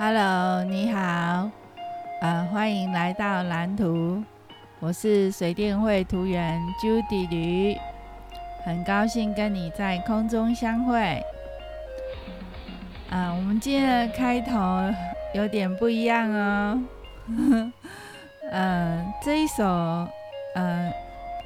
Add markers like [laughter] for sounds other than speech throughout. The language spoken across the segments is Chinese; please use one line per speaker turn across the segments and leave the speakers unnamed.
Hello，你好，呃，欢迎来到蓝图，我是水电会图员 Judy 驴，很高兴跟你在空中相会。嗯，我们今天的开头有点不一样哦。嗯，[laughs] 这一首，嗯，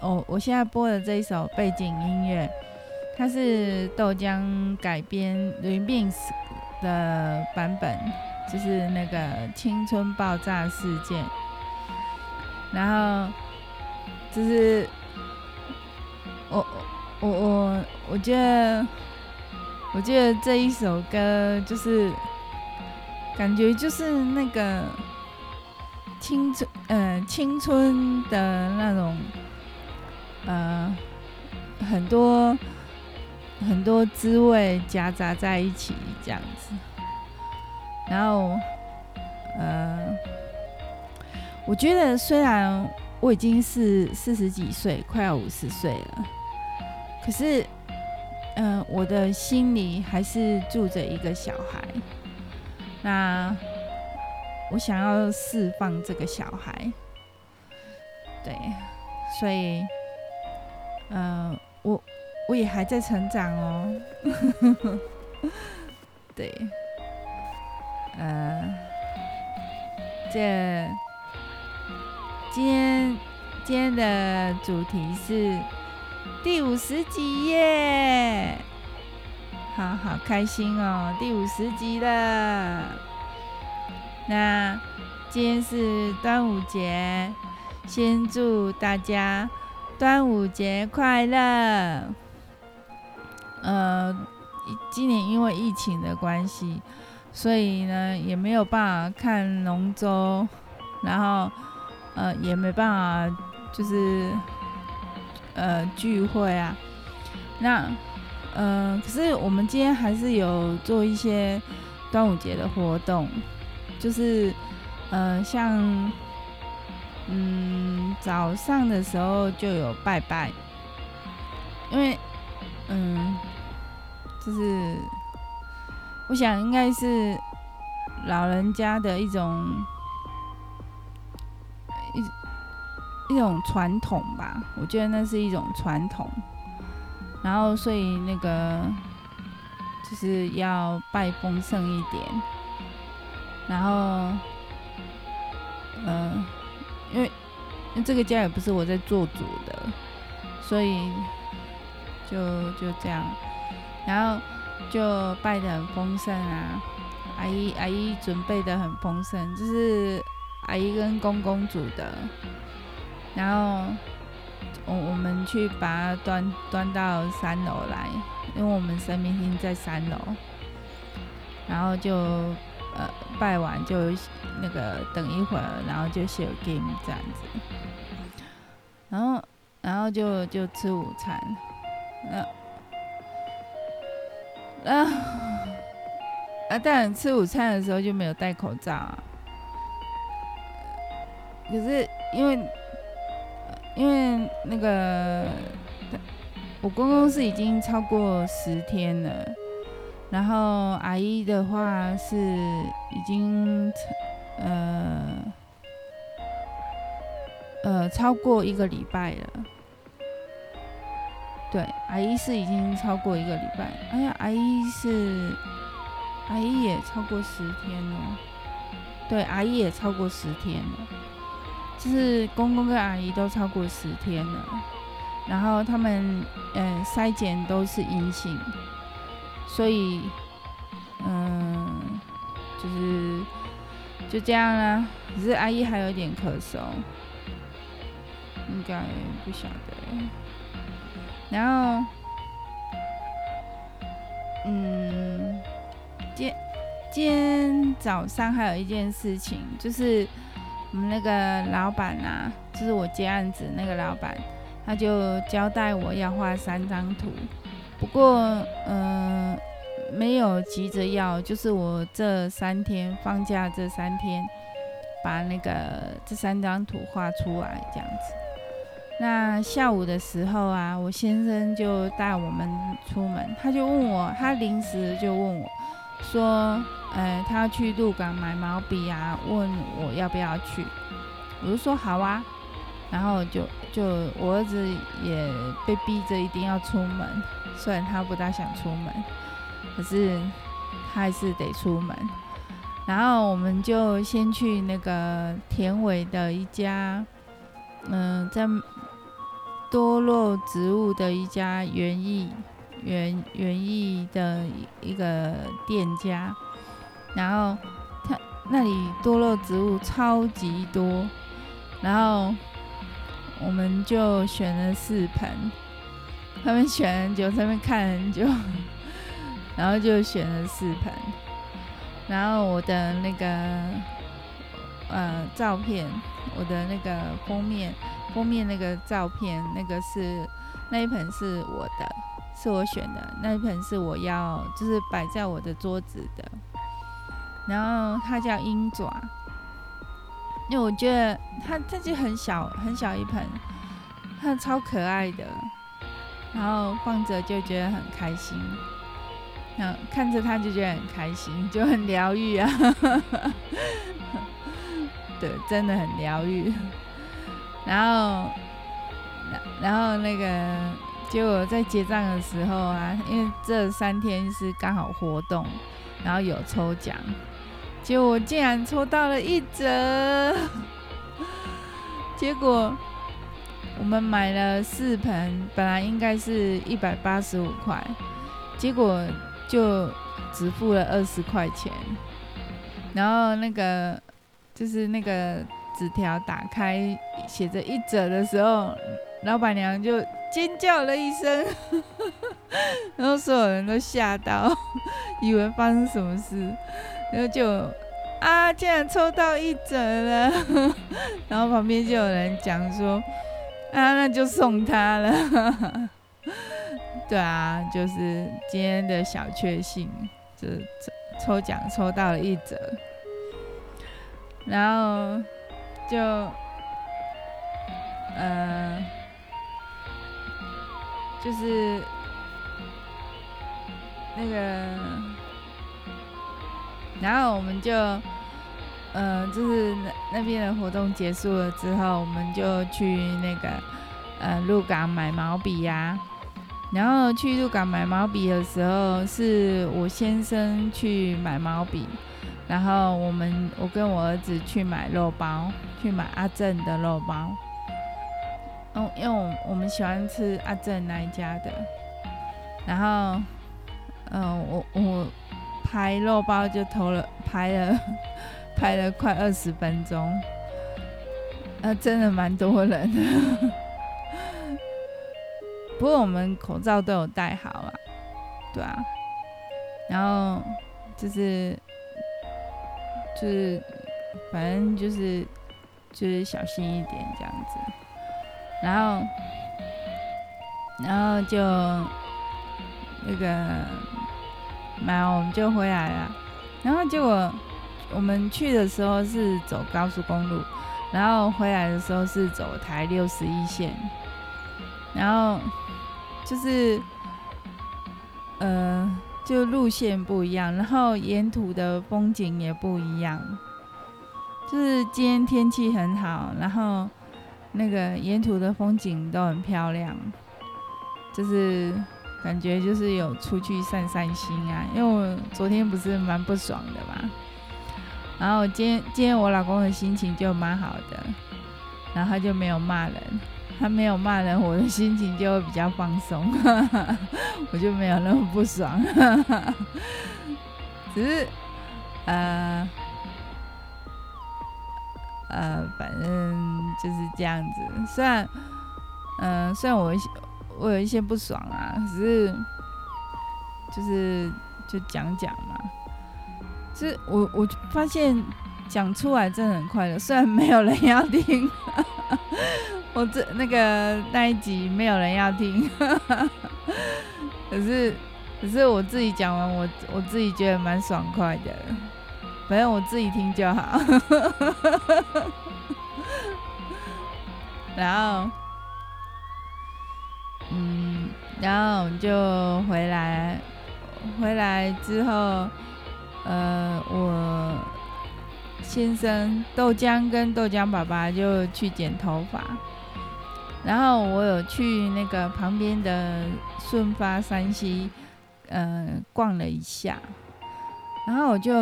我我现在播的这一首背景音乐，它是豆浆改编 Remix 的版本。就是那个青春爆炸事件，然后就是我我我我觉得，我觉得这一首歌就是感觉就是那个青春呃青春的那种呃很多很多滋味夹杂在一起这样子。然后，呃，我觉得虽然我已经是四十几岁，快要五十岁了，可是，嗯、呃，我的心里还是住着一个小孩。那我想要释放这个小孩，对，所以，呃，我我也还在成长哦，[laughs] 对。呃，这今天今天的主题是第五十集耶，好好开心哦，第五十集了。那今天是端午节，先祝大家端午节快乐。呃，今年因为疫情的关系。所以呢，也没有办法看龙舟，然后呃，也没办法就是呃聚会啊。那呃，可是我们今天还是有做一些端午节的活动，就是呃，像嗯早上的时候就有拜拜，因为嗯就是。我想应该是老人家的一种一一种传统吧，我觉得那是一种传统。然后所以那个就是要拜丰盛一点。然后，呃，因为因为这个家也不是我在做主的，所以就就这样。然后。就拜得很丰盛啊，阿姨阿姨准备得很丰盛，就是阿姨跟公公煮的，然后我我们去把它端端到三楼来，因为我们神明厅在三楼，然后就呃拜完就那个等一会儿，然后就写 game 这样子，然后然后就就吃午餐，呃啊啊！但吃午餐的时候就没有戴口罩啊。可是因为因为那个我公公是已经超过十天了，然后阿姨的话是已经呃呃超过一个礼拜了。对，阿姨是已经超过一个礼拜。哎呀，阿姨是，阿姨也超过十天了。对，阿姨也超过十天了，就是公公跟阿姨都超过十天了。然后他们，嗯、筛检都是阴性，所以，嗯，就是就这样啦。只是阿姨还有点咳嗽，应该不晓得。然后，嗯，今今天早上还有一件事情，就是我们那个老板啊，就是我接案子那个老板，他就交代我要画三张图。不过，嗯、没有急着要，就是我这三天放假这三天，把那个这三张图画出来，这样子。那下午的时候啊，我先生就带我们出门，他就问我，他临时就问我，说，呃，他要去鹿港买毛笔啊，问我要不要去。我就说好啊，然后就就我儿子也被逼着一定要出门，虽然他不大想出门，可是他还是得出门。然后我们就先去那个田尾的一家，嗯、在多肉植物的一家园艺园园艺的一个店家，然后他那里多肉植物超级多，然后我们就选了四盆，他们选很久，他们看很久，然后就选了四盆。然后我的那个呃照片，我的那个封面封面那个照片，那个是那一盆是我的，是我选的，那一盆是我要就是摆在我的桌子的。然后它叫鹰爪，因为我觉得它它就很小很小一盆，它超可爱的，然后放着就觉得很开心。嗯，看着他就觉得很开心，就很疗愈啊。[laughs] 对，真的很疗愈。然后，然后那个，结果在结账的时候啊，因为这三天是刚好活动，然后有抽奖，结果我竟然抽到了一折。结果我们买了四盆，本来应该是一百八十五块，结果。就只付了二十块钱，然后那个就是那个纸条打开写着一折的时候，老板娘就尖叫了一声，[laughs] 然后所有人都吓到，以为发生什么事，然后就啊，竟然抽到一折了，[laughs] 然后旁边就有人讲说啊，那就送他了。[laughs] 对啊，就是今天的小确幸，就是抽抽奖抽到了一折，然后就，呃，就是那个，然后我们就，呃，就是那那边的活动结束了之后，我们就去那个，呃，鹿港买毛笔呀。然后去鹿港买毛笔的时候，是我先生去买毛笔，然后我们我跟我儿子去买肉包，去买阿正的肉包。嗯，因为我我们喜欢吃阿正那一家的。然后，嗯，我我拍肉包就投了拍了 [laughs] 拍了快二十分钟，呃，真的蛮多人的。[laughs] 不过我们口罩都有戴好啊，对啊，然后就是就是反正就是就是小心一点这样子，然后然后就那个买我们就回来了，然后结果我们去的时候是走高速公路，然后回来的时候是走台六十一线，然后。就是，呃，就路线不一样，然后沿途的风景也不一样。就是今天天气很好，然后那个沿途的风景都很漂亮，就是感觉就是有出去散散心啊。因为我昨天不是蛮不爽的嘛，然后今天今天我老公的心情就蛮好的，然后他就没有骂人。他没有骂人，我的心情就会比较放松，[laughs] 我就没有那么不爽。只是，呃，呃，反正就是这样子。虽然，嗯、呃，虽然我我有一些不爽啊，只是就是就讲讲嘛。就是我我发现讲出来真的很快乐，虽然没有人要听。[laughs] 我这那个那一集没有人要听，[laughs] 可是可是我自己讲完，我我自己觉得蛮爽快的，反正我自己听就好。[laughs] 然后，嗯，然后就回来，回来之后，呃，我先生豆浆跟豆浆爸爸就去剪头发，然后我有去那个旁边的顺发山西，呃，逛了一下，然后我就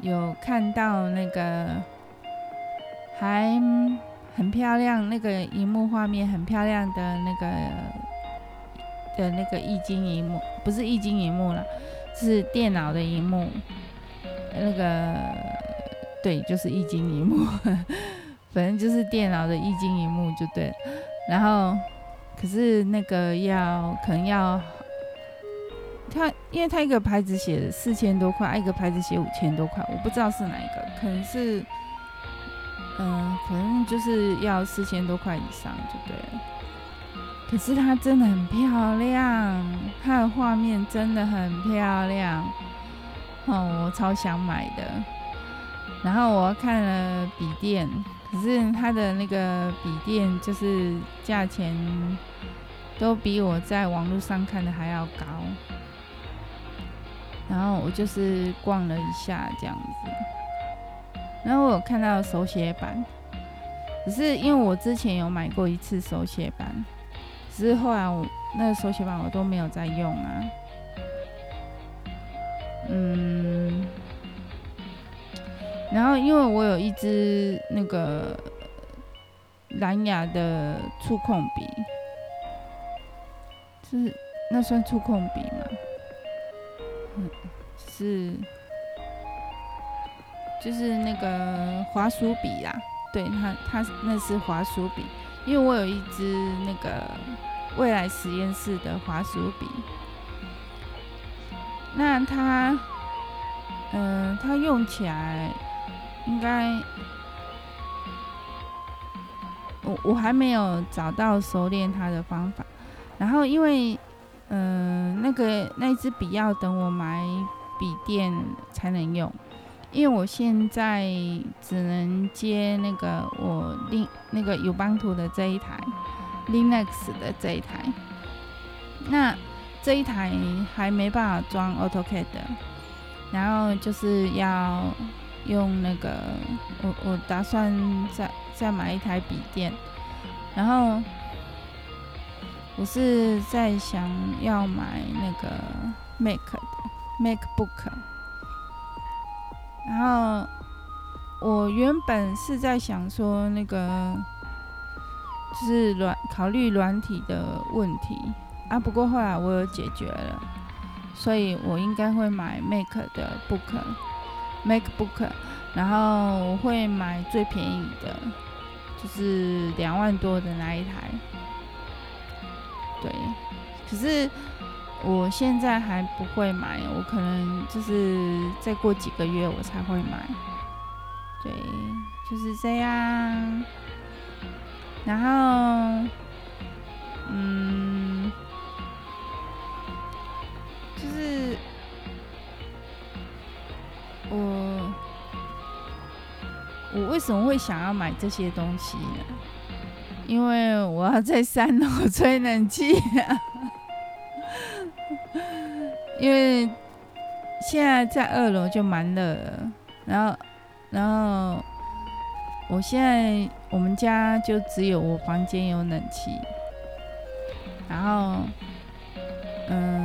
有看到那个还很漂亮，那个荧幕画面很漂亮的那个的那个液晶荧幕，不是液晶荧幕了，是电脑的荧幕。那个对，就是液晶荧幕，反正就是电脑的液晶萤幕就对了。然后，可是那个要可能要，他因为他一个牌子写四千多块，一个牌子写五千多块，我不知道是哪一个，可能是，嗯、呃，可能就是要四千多块以上就对了。可是它真的很漂亮，它的画面真的很漂亮。哦，我超想买的。然后我看了笔电，可是它的那个笔电就是价钱都比我在网络上看的还要高。然后我就是逛了一下这样子，然后我有看到手写板，只是因为我之前有买过一次手写板，只是后来我那个手写板我都没有再用啊。嗯，然后因为我有一支那个蓝牙的触控笔，是那算触控笔吗？嗯，是，就是那个滑鼠笔啦。对，它它那是滑鼠笔，因为我有一支那个未来实验室的滑鼠笔。那它，嗯、它用起来应该，我我还没有找到熟练它的方法。然后因为，嗯、那个那支笔要等我买笔电才能用，因为我现在只能接那个我另那个 Ubuntu 的这一台，Linux 的这一台，那。这一台还没办法装 AutoCAD，然后就是要用那个，我我打算再再买一台笔电，然后我是在想要买那个 Mac 的 MacBook，然后我原本是在想说那个就是软考虑软体的问题。啊，不过后来我有解决了，所以我应该会买 Mac 的 Book MacBook，然后我会买最便宜的，就是两万多的那一台。对，可是我现在还不会买，我可能就是再过几个月我才会买。对，就是这样。然后，嗯。就是我，我为什么会想要买这些东西呢？因为我要在三楼吹冷气。[laughs] 因为现在在二楼就蛮热，然后，然后我现在我们家就只有我房间有冷气，然后，嗯。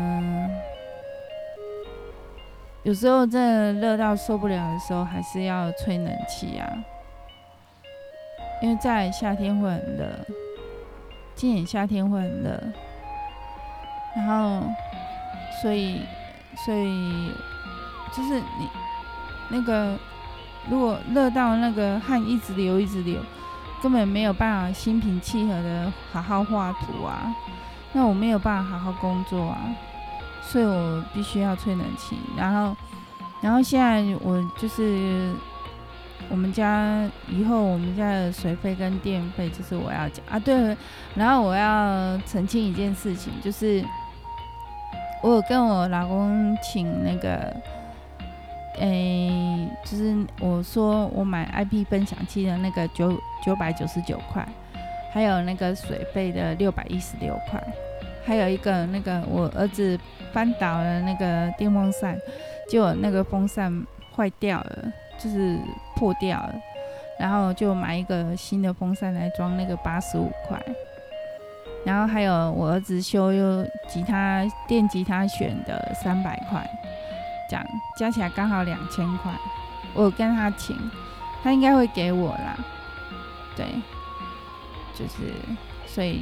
有时候真的热到受不了的时候，还是要吹冷气啊。因为在夏天会很热，今年夏天会很热，然后所以所以就是你那个如果热到那个汗一直流一直流，根本没有办法心平气和的好好画图啊，那我没有办法好好工作啊。所以我必须要吹冷气，然后，然后现在我就是我们家以后我们家的水费跟电费就是我要交啊，对，然后我要澄清一件事情，就是我有跟我老公请那个，诶，就是我说我买 IP 分享器的那个九九百九十九块，还有那个水费的六百一十六块。还有一个那个我儿子翻倒了那个电风扇，结果那个风扇坏掉了，就是破掉了，然后就买一个新的风扇来装那个八十五块，然后还有我儿子修又吉他电吉他选的三百块，这样加起来刚好两千块。我跟他请，他应该会给我啦。对，就是所以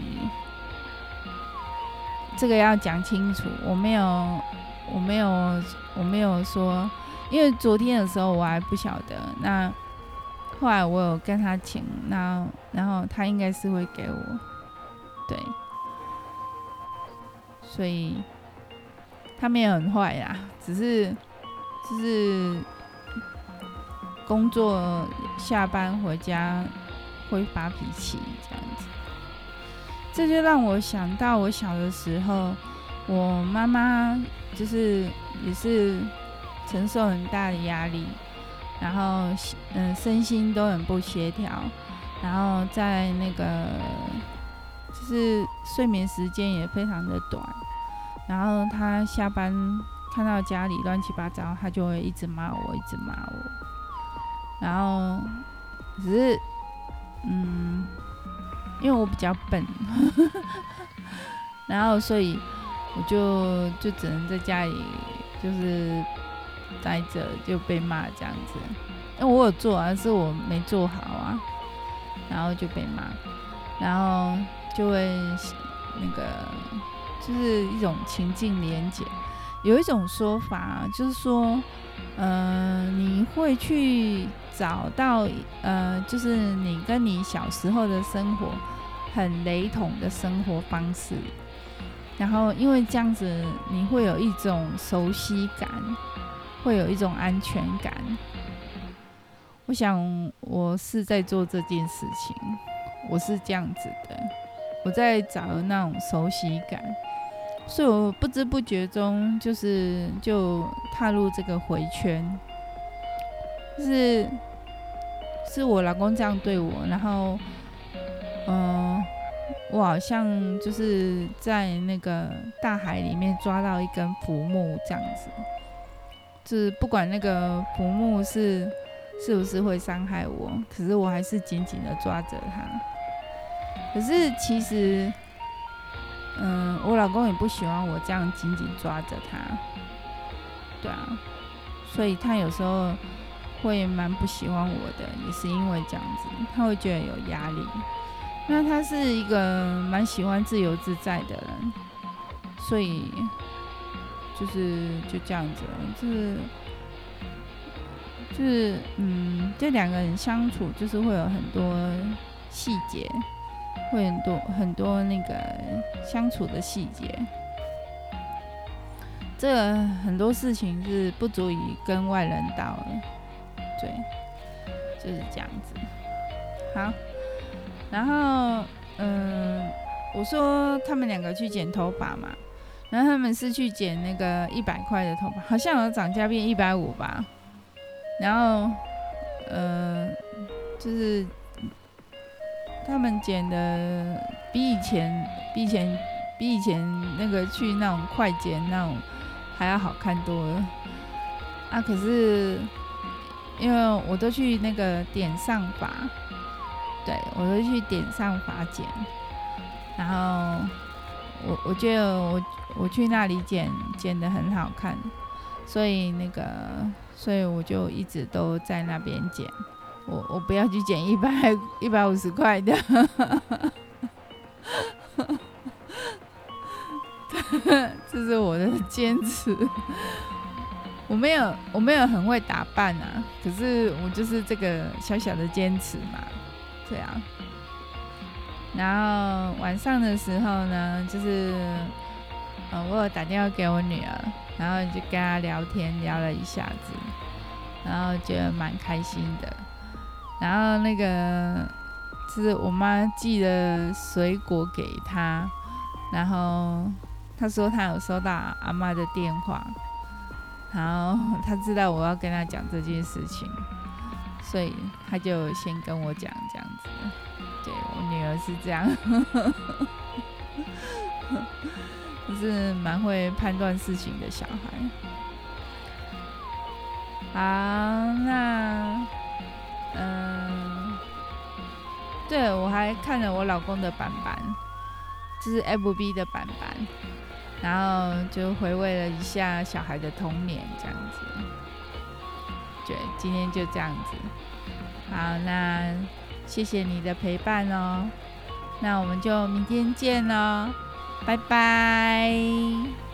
这个要讲清楚，我没有，我没有，我没有说。因为昨天的时候我还不晓得，那后来我有跟他请，那然后他应该是会给我，对，所以他没有很坏呀，只是就是工作下班回家会发脾气这样，这就让我想到我小的时候，我妈妈就是也是。承受很大的压力，然后嗯，身心都很不协调，然后在那个就是睡眠时间也非常的短，然后他下班看到家里乱七八糟，他就会一直骂我，一直骂我，然后只是嗯，因为我比较笨，[laughs] 然后所以我就就只能在家里就是。待着就被骂这样子，因为我有做啊，是我没做好啊，然后就被骂，然后就会那个就是一种情境连结。有一种说法就是说，嗯、你会去找到呃，就是你跟你小时候的生活很雷同的生活方式，然后因为这样子，你会有一种熟悉感。会有一种安全感。我想我是在做这件事情，我是这样子的，我在找那种熟悉感，所以我不知不觉中就是就踏入这个回圈，就是是我老公这样对我，然后嗯、我好像就是在那个大海里面抓到一根浮木这样子。就是不管那个浮木是是不是会伤害我，可是我还是紧紧的抓着它。可是其实，嗯，我老公也不喜欢我这样紧紧抓着他。对啊，所以他有时候会蛮不喜欢我的，也是因为这样子，他会觉得有压力。那他是一个蛮喜欢自由自在的人，所以。就是就这样子，就是就是嗯，这两个人相处就是会有很多细节，会很多很多那个相处的细节。这很多事情是不足以跟外人道的，对，就是这样子。好，然后嗯，我说他们两个去剪头发嘛。然后他们是去剪那个一百块的头发，好像有涨价变一百五吧。然后，呃，就是他们剪的比以前、比以前、比以前那个去那种快剪那种还要好看多了。啊，可是因为我都去那个点上发，对，我都去点上发剪，然后。我我觉得我我去那里剪剪得很好看，所以那个所以我就一直都在那边剪，我我不要去剪一百一百五十块的，这是我的坚持。我没有我没有很会打扮啊，可是我就是这个小小的坚持嘛，这样。然后晚上的时候呢，就是，呃，我有打电话给我女儿，然后就跟她聊天聊了一下子，然后觉得蛮开心的。然后那个是我妈寄了水果给她，然后她说她有收到阿嬷的电话，然后她知道我要跟她讲这件事情，所以他就先跟我讲这样子。对，我女儿是这样，就 [laughs] 是蛮会判断事情的小孩。好，那嗯，对，我还看了我老公的板板，这是 FB 的板板，然后就回味了一下小孩的童年，这样子。对，今天就这样子。好，那谢谢你的陪伴哦。那我们就明天见喽，拜拜。